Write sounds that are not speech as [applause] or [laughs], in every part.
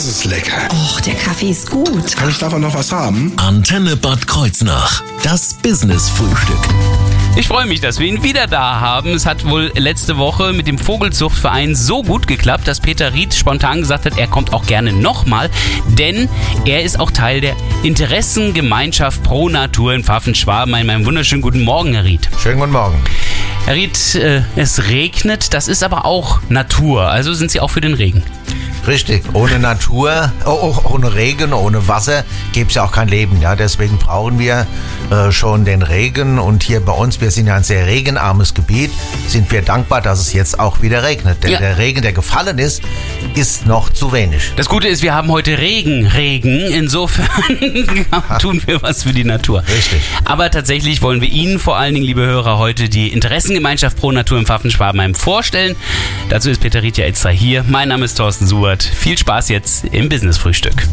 Das ist lecker. Och, der Kaffee ist gut. Kann ich davon noch was haben? Antenne Bad Kreuznach. Das Business-Frühstück. Ich freue mich, dass wir ihn wieder da haben. Es hat wohl letzte Woche mit dem Vogelzuchtverein so gut geklappt, dass Peter Ried spontan gesagt hat, er kommt auch gerne nochmal, denn er ist auch Teil der Interessengemeinschaft Pro Natur in Pfaffenschwaben. Einen wunderschönen guten Morgen, Herr Ried. Schönen guten Morgen. Herr Ried, äh, es regnet, das ist aber auch Natur, also sind Sie auch für den Regen. Richtig, ohne Natur, oh, oh, ohne Regen, ohne Wasser gäbe es ja auch kein Leben. Ja, deswegen brauchen wir äh, schon den Regen. Und hier bei uns, wir sind ja ein sehr regenarmes Gebiet, sind wir dankbar, dass es jetzt auch wieder regnet. Denn Ja. der Regen, der gefallen ist, ist noch zu wenig. Das Gute ist, wir haben heute Regen, Regen. Insofern [laughs] tun wir was für die Natur. Richtig. Aber tatsächlich wollen wir Ihnen vor allen Dingen, liebe Hörer, heute die Interessengemeinschaft Pro Natur im Pfaffenschwabenheim vorstellen. Dazu ist Peter Rietja extra hier. Mein Name ist Thorsten Suert. Viel Spaß jetzt im Business-Frühstück.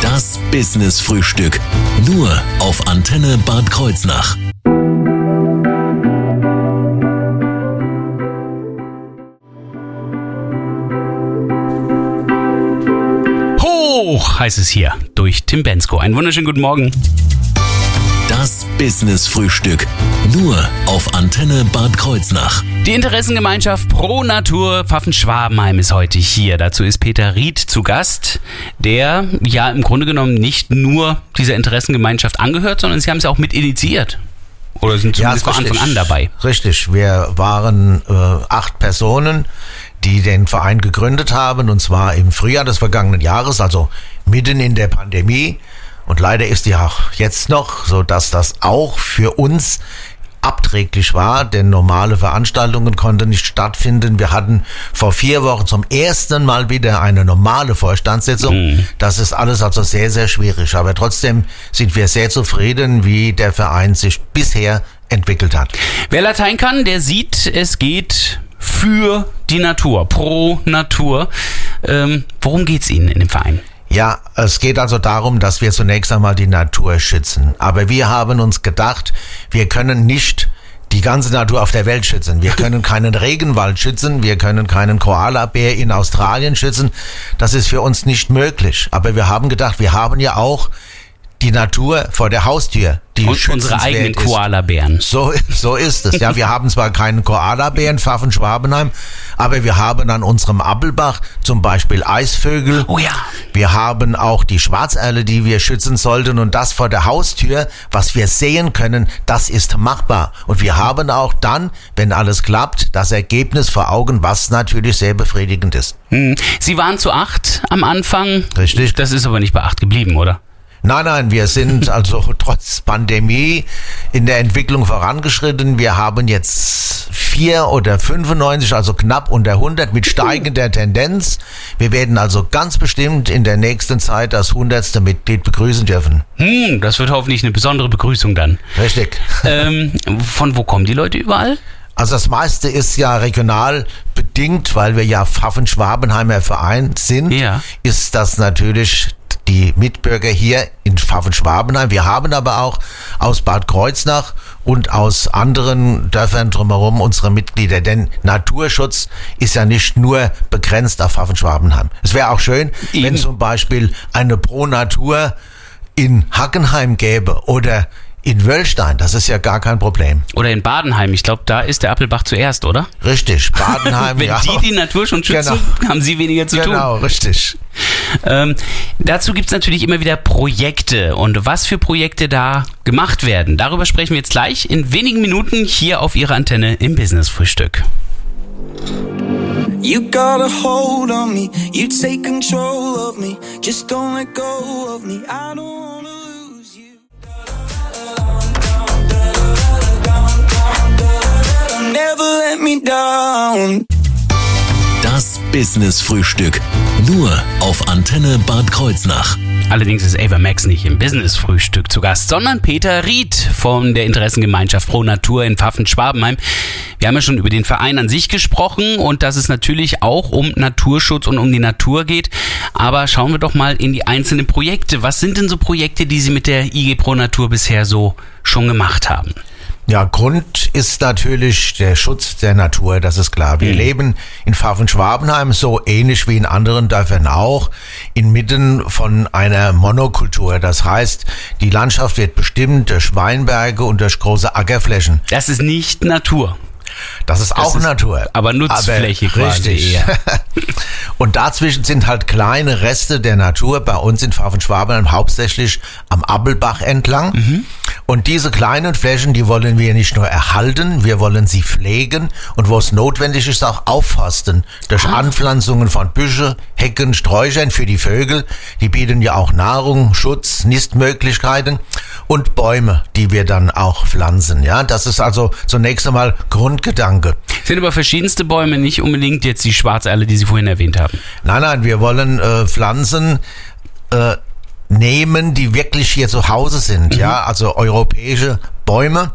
Das Business-Frühstück. Nur auf Antenne Bad Kreuznach. Hoch heißt es hier durch Tim Bensko. Einen wunderschönen guten Morgen. Das Business-Frühstück. Nur auf Antenne Bad Kreuznach. Die Interessengemeinschaft Pro Natur Pfaffenschwabenheim ist heute hier. Dazu ist Peter Ried zu Gast, der ja im Grunde genommen nicht nur dieser Interessengemeinschaft angehört, sondern Sie haben es ja auch mit initiiert. Oder sind zumindest von Anfang an dabei. Richtig, wir waren äh, acht Personen, die den Verein gegründet haben, und zwar im Frühjahr des vergangenen Jahres, also mitten in der Pandemie. Und leider ist die auch jetzt noch, so dass das auch für uns abträglich war, denn normale Veranstaltungen konnten nicht stattfinden. Wir hatten vor vier Wochen zum ersten Mal wieder eine normale Vorstandssitzung. Das ist alles also sehr, sehr schwierig. Aber trotzdem sind wir sehr zufrieden, wie der Verein sich bisher entwickelt hat. Wer Latein kann, der sieht, es geht für die Natur, pro Natur. Ähm, worum geht's Ihnen in dem Verein? Ja, es geht also darum, dass wir zunächst einmal die Natur schützen. Aber wir haben uns gedacht, wir können nicht die ganze Natur auf der Welt schützen. Wir können [laughs] keinen Regenwald schützen, wir können keinen Koalabär in Australien schützen. Das ist für uns nicht möglich. Aber wir haben gedacht, wir haben ja auch die Natur vor der Haustür, die Und unsere eigenen. Koalabären. So, so ist es. Ja, wir haben zwar keinen Koalabären, Pfaffen-Schwabenheim, aber wir haben an unserem Appelbach zum Beispiel Eisvögel. Oh ja. Wir haben auch die Schwarzerle, die wir schützen sollten und das vor der Haustür, was wir sehen können, das ist machbar. Und wir haben auch dann, wenn alles klappt, das Ergebnis vor Augen, was natürlich sehr befriedigend ist. Hm. Sie waren zu acht am Anfang. Richtig. Das ist aber nicht bei acht geblieben, oder? Nein, nein, wir sind [laughs] also trotz Pandemie in der Entwicklung vorangeschritten. Wir haben jetzt vier oder 95, also knapp unter 100 mit steigender Tendenz. Wir werden also ganz bestimmt in der nächsten Zeit das hundertste Mitglied begrüßen dürfen. Hm, das wird hoffentlich eine besondere Begrüßung dann. Richtig. [laughs] ähm, von wo kommen die Leute überall? Also das meiste ist ja regional bedingt, weil wir ja Pfaffen-Schwabenheimer Verein sind, Ja. ist das natürlich die Mitbürger hier in Pfaffen-Schwabenheim. Wir haben aber auch aus Bad Kreuznach und aus anderen Dörfern drumherum unsere Mitglieder, denn Naturschutz ist ja nicht nur begrenzt auf Pfaffen-Schwabenheim. Es wäre auch schön, Eben. wenn zum Beispiel eine Pro-Natur in Hackenheim gäbe oder in Wöllstein. Das ist ja gar kein Problem. Oder in Badenheim. Ich glaube, da ist der Appelbach zuerst, oder? Richtig, [laughs] Badenheim. Wenn ja. die die Natur schon schützen, [laughs] haben sie weniger zu Genau, richtig. tun. Ähm, dazu gibt's natürlich immer wieder Projekte und was für Projekte da gemacht werden. Darüber sprechen wir jetzt gleich in wenigen Minuten hier auf Ihrer Antenne im Business-Frühstück. You got a hold on me, you take control of me. Just don't let go of me. I don't Never let me down. Das Business-Frühstück. Nur auf Antenne Bad Kreuznach. Allerdings ist Ava Max nicht im Business-Frühstück zu Gast, sondern Peter Ried von der Interessengemeinschaft Pro Natur in Pfaffen-Schwabenheim. Wir haben ja schon über den Verein an sich gesprochen und dass es natürlich auch um Naturschutz und um die Natur geht. Aber schauen wir doch mal in die einzelnen Projekte. Was sind denn so Projekte, die Sie mit der IG Pro Natur bisher so schon gemacht haben? Ja, Grund ist natürlich der Schutz der Natur, das ist klar. Wir leben in Pfaffen-Schwabenheim so ähnlich wie in anderen Dörfern auch, inmitten von einer Monokultur. Das heißt, die Landschaft wird bestimmt durch Weinberge und durch große Ackerflächen. Das ist nicht Natur. Das ist auch ist Natur. aber Nutzfläche quasi richtig. [laughs] Und dazwischen sind halt kleine Reste der Natur bei uns in Pfaffen-Schwabenheim hauptsächlich am Appelbach entlang. Mhm. Und diese kleinen Flächen, die wollen wir nicht nur erhalten, wir wollen sie pflegen und wo es notwendig ist, auch aufforsten. Durch Ah. Anpflanzungen von Büsche, Hecken, Sträuchern für die Vögel. Die bieten ja auch Nahrung, Schutz, Nistmöglichkeiten und Bäume, die wir dann auch pflanzen. Ja, das ist also zunächst einmal Grundgedanke. Sind aber verschiedenste Bäume, nicht unbedingt jetzt die Schwarzerle, die Sie vorhin erwähnt haben. Nein, nein, wir wollen äh, Pflanzen äh, nehmen, die wirklich hier zu Hause sind. Ja, also europäische Bäume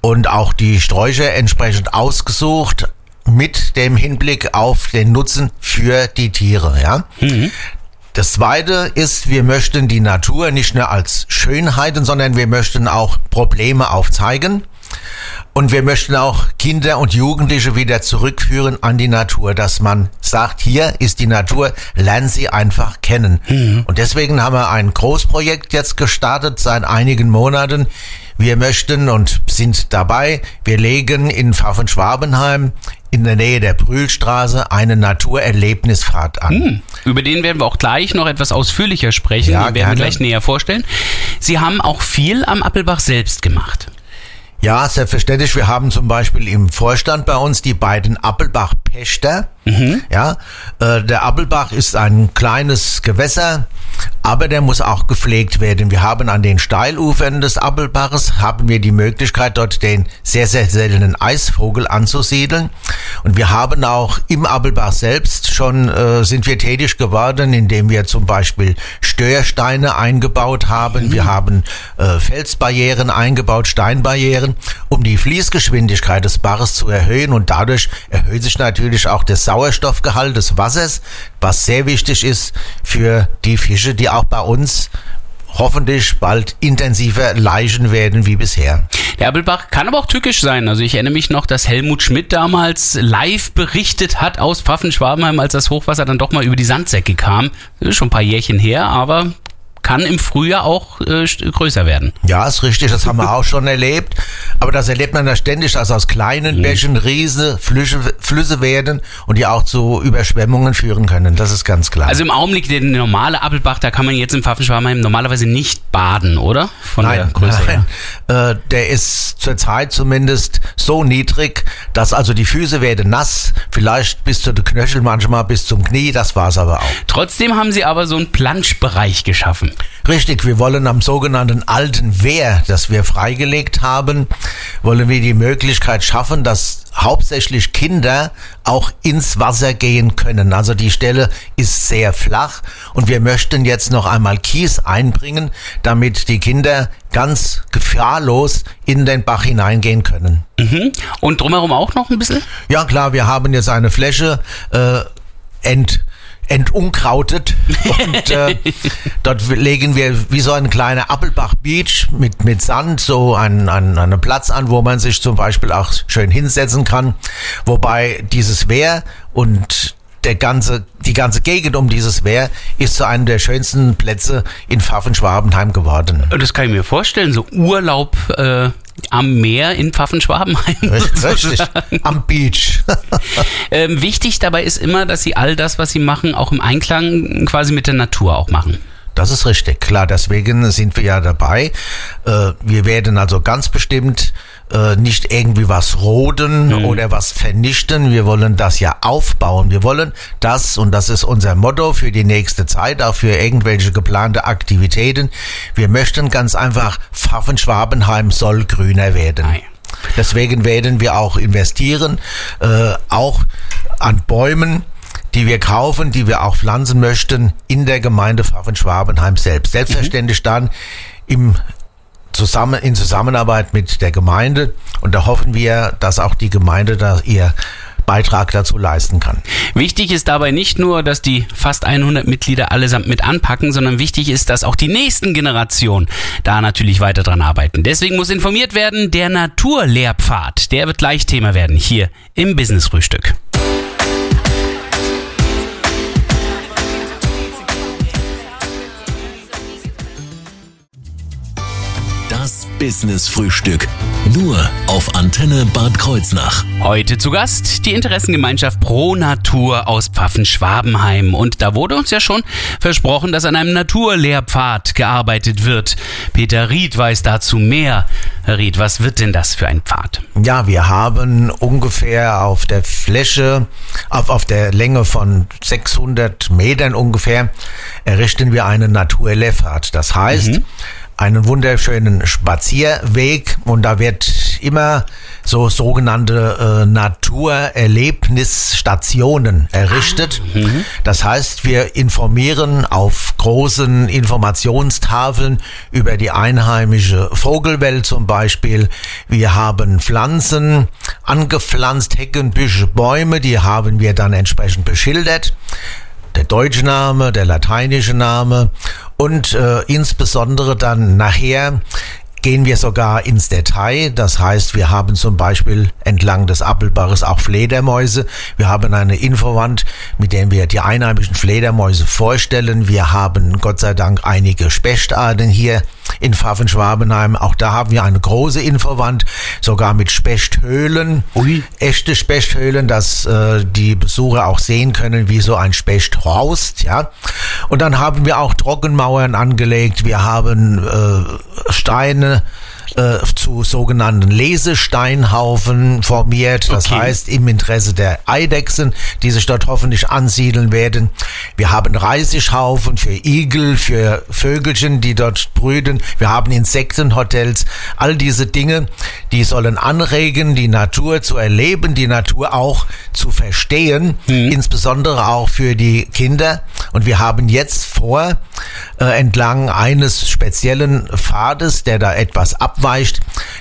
und auch die Sträucher entsprechend ausgesucht mit dem Hinblick auf den Nutzen für die Tiere. Ja. Das zweite ist, wir möchten die Natur nicht nur als Schönheiten, sondern wir möchten auch Probleme aufzeigen. Und wir möchten auch Kinder und Jugendliche wieder zurückführen an die Natur, dass man sagt, hier ist die Natur, lernen sie einfach kennen. Und deswegen haben wir ein Großprojekt jetzt gestartet seit einigen Monaten. Wir möchten und sind dabei, wir legen in Pfaffen-Schwabenheim in der Nähe der Brühlstraße eine Naturerlebnisfahrt an. Über den werden wir auch gleich noch etwas ausführlicher sprechen. Ja, den werden wir gerne. gleich näher vorstellen. Sie haben auch viel am Appelbach selbst gemacht. Ja, selbstverständlich. Wir haben zum Beispiel im Vorstand bei uns die beiden Appelbach-Pächter. Ja, äh, der Appelbach ist ein kleines Gewässer, aber der muss auch gepflegt werden. Wir haben an den Steilufern des Appelbaches haben wir die Möglichkeit, dort den sehr, sehr seltenen Eisvogel anzusiedeln. Und wir haben auch im Appelbach selbst schon, äh, sind wir tätig geworden, indem wir zum Beispiel Störsteine eingebaut haben. Wir haben äh, Felsbarrieren eingebaut, Steinbarrieren, um die Fließgeschwindigkeit des Baches zu erhöhen. Und dadurch erhöht sich natürlich auch der Sauerstoffgehalt des Wassers, was sehr wichtig ist für die Fische, die auch bei uns hoffentlich bald intensiver laichen werden wie bisher. Der Appelbach kann aber auch tückisch sein. Also ich erinnere mich noch, dass Helmut Schmidt damals live berichtet hat aus Pfaffen-Schwabenheim, als das Hochwasser dann doch mal über die Sandsäcke kam. Das ist schon ein paar Jährchen her, aber kann im Frühjahr auch äh, größer werden. Ja, ist richtig, das haben wir auch schon erlebt. Aber das erlebt man ja ständig, dass aus kleinen Bächen riese Flüsse, Flüsse werden und die auch zu Überschwemmungen führen können. Das ist ganz klar. Also im Augenblick, der normale Appelbach, da kann man jetzt im Pfaffen-Schwabenheim normalerweise nicht baden, oder? Von der Nein, Größe her. nein. Äh, der ist zurzeit zumindest so niedrig, dass also die Füße werden nass, vielleicht bis zu den Knöchel, manchmal bis zum Knie, das war's aber auch. Trotzdem haben sie aber so einen Planschbereich geschaffen. Richtig, wir wollen am sogenannten alten Wehr, das wir freigelegt haben, wollen wir die Möglichkeit schaffen, dass hauptsächlich Kinder auch ins Wasser gehen können. Also die Stelle ist sehr flach und wir möchten jetzt noch einmal Kies einbringen, damit die Kinder ganz gefahrlos in den Bach hineingehen können. Mhm. Und drumherum auch noch ein bisschen? Ja klar, wir haben jetzt eine Fläche äh, ent, entunkrautet und äh, [laughs] dort legen wir wie so ein kleiner Appelbach Beach mit, mit Sand so einen, einen, einen Platz an, wo man sich zum Beispiel auch schön hinsetzen kann. Wobei dieses Wehr und der ganze, die ganze Gegend um dieses Wehr ist zu einem der schönsten Plätze in Pfaffen-Schwabenheim geworden. Das kann ich mir vorstellen, so Urlaub äh, am Meer in Pfaffen-Schwabenheim. Richtig, [laughs] am Beach. [laughs] ähm, wichtig dabei ist immer, dass sie all das, was sie machen, auch im Einklang quasi mit der Natur auch machen. Das ist richtig, klar. Deswegen sind wir ja dabei. Äh, wir werden also ganz bestimmt äh, nicht irgendwie was roden oder was vernichten. Wir wollen das ja aufbauen. Wir wollen das, und das ist unser Motto für die nächste Zeit, auch für irgendwelche geplante Aktivitäten. Wir möchten ganz einfach, Pfaffen-Schwabenheim soll grüner werden. Ja. Deswegen werden wir auch investieren, äh, auch an Bäumen, die wir kaufen, die wir auch pflanzen möchten in der Gemeinde Pfaffen-Schwabenheim selbst. Selbstverständlich dann im zusammen, in Zusammenarbeit mit der Gemeinde. Und da hoffen wir, dass auch die Gemeinde da ihr Beitrag dazu leisten kann. Wichtig ist dabei nicht nur, dass die fast 100 Mitglieder allesamt mit anpacken, sondern wichtig ist, dass auch die nächsten Generationen da natürlich weiter dran arbeiten. Deswegen muss informiert werden, der Naturlehrpfad, der wird gleich Thema werden hier im Business Frühstück. Business Frühstück. Nur auf Antenne Bad Kreuznach. Heute zu Gast die Interessengemeinschaft Pro Natur aus Pfaffen-Schwabenheim. Und da wurde uns ja schon versprochen, dass an einem Naturlehrpfad gearbeitet wird. Peter Ried weiß dazu mehr. Herr Ried, was wird denn das für ein Pfad? Ja, wir haben ungefähr auf der Fläche, auf, auf der Länge von 600 Metern ungefähr, errichten wir einen Naturlehrpfad. Das heißt, einen wunderschönen Spazierweg und da wird immer so sogenannte äh, Naturerlebnisstationen errichtet. Das heißt, wir informieren auf großen Informationstafeln über die einheimische Vogelwelt zum Beispiel. Wir haben Pflanzen angepflanzt, Hecken, Büsche, Bäume, die haben wir dann entsprechend beschildert der deutsche Name, der lateinische Name und äh, insbesondere dann nachher gehen wir sogar ins Detail. Das heißt, wir haben zum Beispiel entlang des Appelbaches auch Fledermäuse. Wir haben eine Infowand, mit der wir die einheimischen Fledermäuse vorstellen. Wir haben Gott sei Dank einige Spechtarten hier in Pfaffen-Schwabenheim. Auch da haben wir eine große Infowand, sogar mit Spechthöhlen. Ui. Echte Spechthöhlen, dass äh, die Besucher auch sehen können, wie so ein Specht haust. Ja. Und dann haben wir auch Trockenmauern angelegt. Wir haben äh, Steine äh, zu sogenannten Lesesteinhaufen formiert. Das Okay. heißt, im Interesse der Eidechsen, die sich dort hoffentlich ansiedeln werden. Wir haben Reisighaufen für Igel, für Vögelchen, die dort brüten. Wir haben Insektenhotels. All diese Dinge, die sollen anregen, die Natur zu erleben, die Natur auch zu verstehen, insbesondere auch für die Kinder. Und wir haben jetzt vor, äh, entlang eines speziellen Pfades, der da etwas abweicht,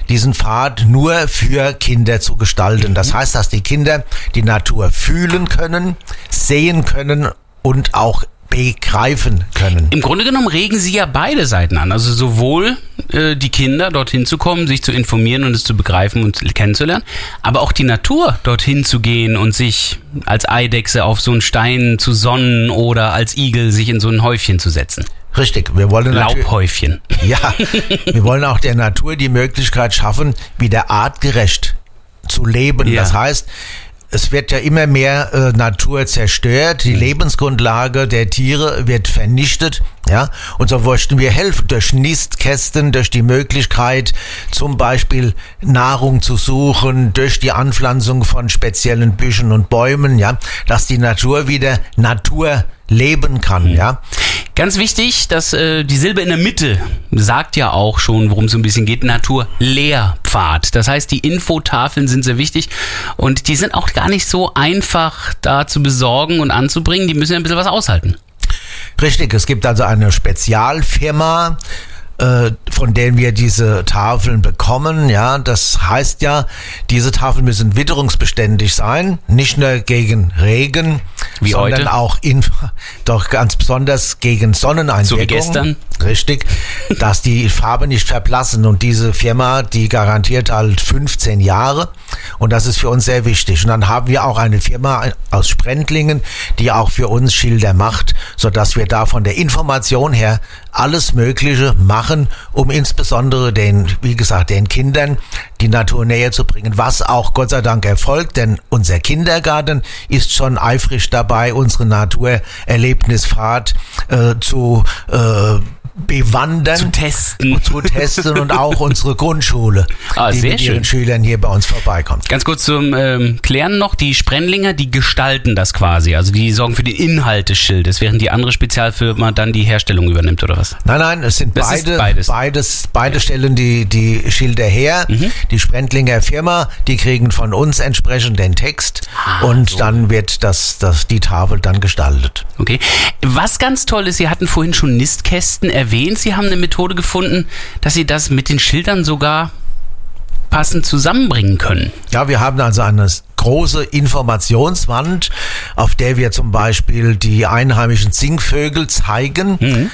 diesen Pfad nur für Kinder zu gestalten. Das heißt, dass die Kinder die Natur fühlen können, sehen können und auch begreifen können. Im Grunde genommen regen Sie ja beide Seiten an. Also sowohl äh, die Kinder dorthin zu kommen, sich zu informieren und es zu begreifen und kennenzulernen, aber auch die Natur dorthin zu gehen und sich als Eidechse auf so einen Stein zu sonnen oder als Igel sich in so ein Häufchen zu setzen. Richtig, wir wollen Laubhäufchen. [laughs] ja, wir wollen auch der Natur die Möglichkeit schaffen, wieder artgerecht zu leben. Ja. Das heißt, es wird ja immer mehr äh, Natur zerstört, die Lebensgrundlage der Tiere wird vernichtet, ja, und so möchten wir helfen durch Nistkästen, durch die Möglichkeit, zum Beispiel Nahrung zu suchen, durch die Anpflanzung von speziellen Büschen und Bäumen, ja, dass die Natur wieder Natur leben kann, ja. Ganz wichtig, dass äh, die Silbe in der Mitte sagt ja auch schon, worum es so ein bisschen geht, Naturlehrpfad. Das heißt, die Infotafeln sind sehr wichtig und die sind auch gar nicht so einfach da zu besorgen und anzubringen. Die müssen ja ein bisschen was aushalten. Richtig, es gibt also eine Spezialfirma, von denen wir diese Tafeln bekommen. Ja, das heißt ja, diese Tafeln müssen witterungsbeständig sein, nicht nur gegen Regen, Wie sondern heute? auch in, [laughs] doch ganz besonders gegen Sonneneinwirkung. So wie gestern? Richtig, dass die Farbe nicht verblassen und diese Firma, die garantiert halt 15 Jahre und das ist für uns sehr wichtig. Und dann haben wir auch eine Firma aus Sprendlingen, die auch für uns Schilder macht, sodass wir da von der Information her alles Mögliche machen, um insbesondere den, wie gesagt, den Kindern die Natur näher zu bringen, was auch Gott sei Dank erfolgt, denn unser Kindergarten ist schon eifrig dabei, unsere Naturerlebnisfahrt äh, zu äh, bewandern. Zu testen. Zu testen und auch unsere Grundschule, Ah, die mit ihren schön. Schülern hier bei uns vorbeikommt. Ganz kurz zum ähm, Klären noch, die Sprendlinger, die gestalten das quasi. Also die sorgen für den Inhalt des Schildes, während die andere Spezialfirma dann die Herstellung übernimmt oder was? Nein, nein, es sind Das beide, beides. beides, beide stellen die, die Schilder her. Mhm. Die Sprendlinger Firma, die kriegen von uns entsprechend den Text Ah, und dann wird das, das, die Tafel dann gestaltet. Okay. Was ganz toll ist, Sie hatten vorhin schon Nistkästen erwähnt. Sie haben eine Methode gefunden, dass Sie das mit den Schildern sogar passend zusammenbringen können. Ja, wir haben also eine große Informationswand, auf der wir zum Beispiel die einheimischen Singvögel zeigen.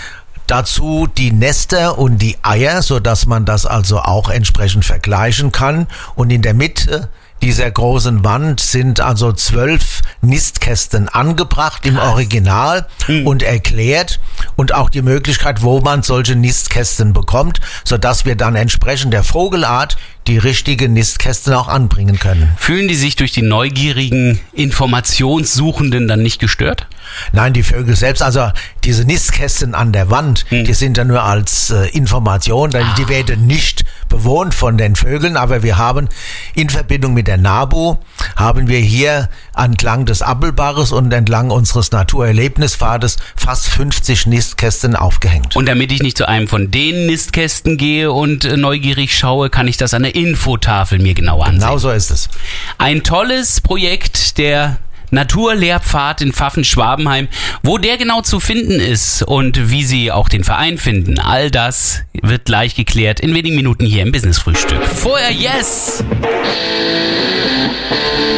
Dazu die Nester und die Eier, so dass man das also auch entsprechend vergleichen kann. Und in der Mitte dieser großen Wand sind also zwölf Nistkästen angebracht im Original und erklärt und auch die Möglichkeit, wo man solche Nistkästen bekommt, so dass wir dann entsprechend der Vogelart die richtige Nistkästen auch anbringen können. Fühlen die sich durch die neugierigen Informationssuchenden dann nicht gestört? Nein, die Vögel selbst, also diese Nistkästen an der Wand, die sind ja nur als äh, Information, denn die werden nicht bewohnt von den Vögeln, aber wir haben in Verbindung mit der NABU, haben wir hier entlang des Appelbaches und entlang unseres Naturerlebnispfades fast 50 Nistkästen aufgehängt. Und damit ich nicht zu einem von den Nistkästen gehe und äh, neugierig schaue, kann ich das an der Infotafel mir genau ansehen. Genau so ist es. Ein tolles Projekt der Naturlehrpfad in Pfaffen-Schwabenheim. Wo der genau zu finden ist und wie Sie auch den Verein finden, all das wird gleich geklärt in wenigen Minuten hier im Business-Frühstück. Vorher Yes!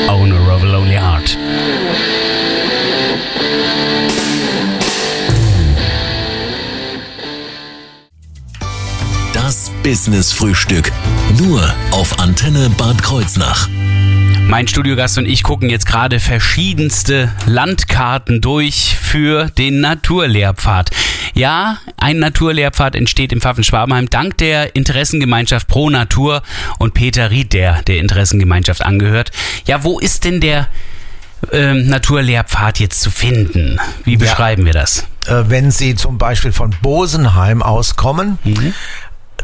Owner of a Lonely Heart. Das Business Frühstück. Nur auf Antenne Bad Kreuznach. Mein Studiogast und ich gucken jetzt gerade verschiedenste Landkarten durch für den Naturlehrpfad. Ja, ein Naturlehrpfad entsteht im Pfaffen-Schwabenheim dank der Interessengemeinschaft Pro Natur und Peter Ried, der der Interessengemeinschaft angehört. Ja, wo ist denn der ähm, Naturlehrpfad jetzt zu finden? Wie beschreiben wir das? Äh, wenn Sie zum Beispiel von Bosenheim auskommen,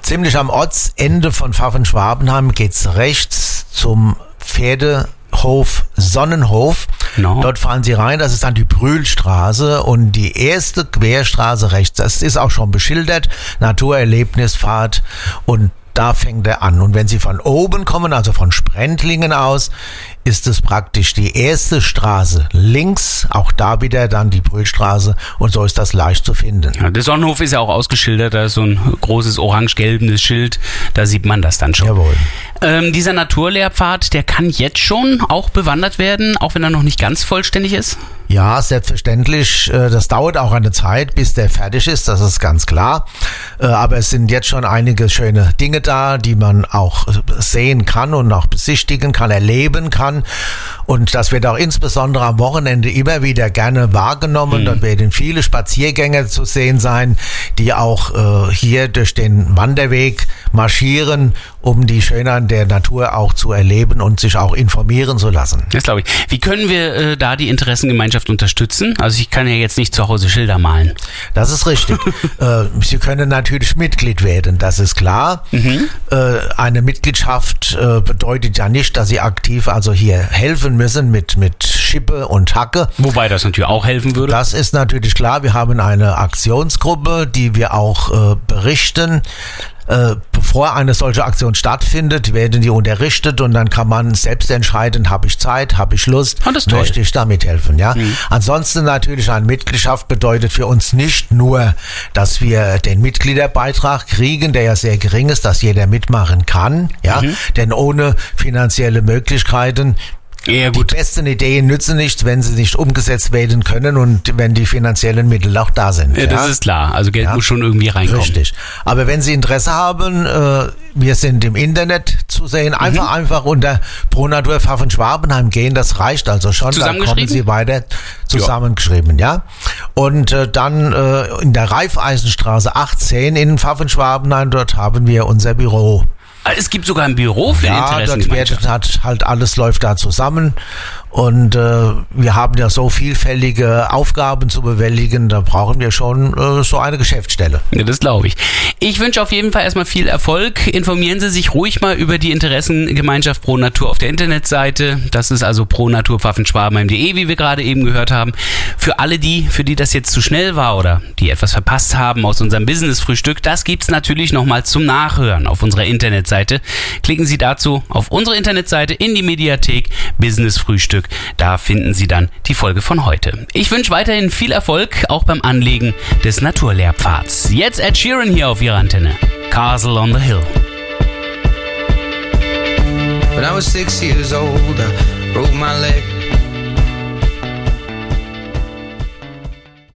ziemlich am Ortsende von Pfaffen-Schwabenheim geht's rechts zum Pferdehof Sonnenhof. No. Dort fahren Sie rein, das ist dann die Brühlstraße und die erste Querstraße rechts, das ist auch schon beschildert, Naturerlebnispfad und da fängt er an. Und wenn Sie von oben kommen, also von Sprentlingen aus, ist es praktisch die erste Straße links, auch da wieder dann die Brühlstraße und so ist das leicht zu finden. Ja, der Sonnenhof ist ja auch ausgeschildert, da ist so ein großes orange-gelbenes Schild, da sieht man das dann schon. Jawohl. Ähm, dieser Naturlehrpfad, der kann jetzt schon auch bewandert werden, auch wenn er noch nicht ganz vollständig ist? Ja, selbstverständlich. äh, Das dauert auch eine Zeit, bis der fertig ist, das ist ganz klar. Äh, Aber es sind jetzt schon einige schöne Dinge da, die man auch sehen kann und auch besichtigen kann, erleben kann. Und das wird auch insbesondere am Wochenende immer wieder gerne wahrgenommen. Dort werden viele Spaziergänger zu sehen sein, die auch äh, hier durch den Wanderweg marschieren, um die Schönheit der Natur auch zu erleben und sich auch informieren zu lassen. Das glaube ich. Wie können wir äh, da die Interessengemeinschaft unterstützen? Also ich kann ja jetzt nicht zu Hause Schilder malen. Das ist richtig. [laughs] äh, Sie können natürlich Mitglied werden, das ist klar. Äh, eine Mitgliedschaft äh, bedeutet ja nicht, dass Sie aktiv also hier helfen müssen mit, mit Schippe und Hacke. Wobei das natürlich auch helfen würde. Das ist natürlich klar. Wir haben eine Aktionsgruppe, die wir auch äh, berichten. Äh, bevor eine solche Aktion stattfindet, werden die unterrichtet und dann kann man selbst entscheiden, habe ich Zeit, habe ich Lust, toll. möchte ich da mithelfen. Ja? Ansonsten natürlich eine Mitgliedschaft bedeutet für uns nicht nur, dass wir den Mitgliederbeitrag kriegen, der ja sehr gering ist, dass jeder mitmachen kann. Ja? Denn ohne finanzielle Möglichkeiten Ja, die besten Ideen nützen nichts, wenn sie nicht umgesetzt werden können und wenn die finanziellen Mittel auch da sind. Ja, das ist klar. Also Geld muss schon irgendwie reinkommen. Richtig. Aber wenn Sie Interesse haben, äh, wir sind im Internet zu sehen. Einfach, Mhm. einfach unter Pronatur Pfaffen Schwabenheim gehen. Das reicht also schon. Dann kommen? Sie weiter zusammengeschrieben, ja. Und äh, dann äh, in der Reifeisenstraße 18 in Pfaffen Schwabenheim, dort haben wir unser Büro. Es gibt sogar ein Büro für die Ja, wird Interessengemeinschaft. hat, halt alles läuft da zusammen. Und äh, wir haben ja so vielfältige Aufgaben zu bewältigen, da brauchen wir schon äh, so eine Geschäftsstelle. Ja, das glaube ich. Ich wünsche auf jeden Fall erstmal viel Erfolg. Informieren Sie sich ruhig mal über die Interessengemeinschaft Pro Natur auf der Internetseite. Das ist also pronaturpfaffenschwabenheim.de, wie wir gerade eben gehört haben. Für alle die, für die das jetzt zu schnell war oder die etwas verpasst haben aus unserem Business-Frühstück, das gibt's natürlich nochmal zum Nachhören auf unserer Internetseite. Klicken Sie dazu auf unsere Internetseite in die Mediathek Business-Frühstück. Da finden Sie dann die Folge von heute. Ich wünsche weiterhin viel Erfolg, auch beim Anlegen des Naturlehrpfads. Jetzt Ed Sheeran hier auf Ihrer Antenne. Castle on the Hill. When I was six years old, I broke my leg.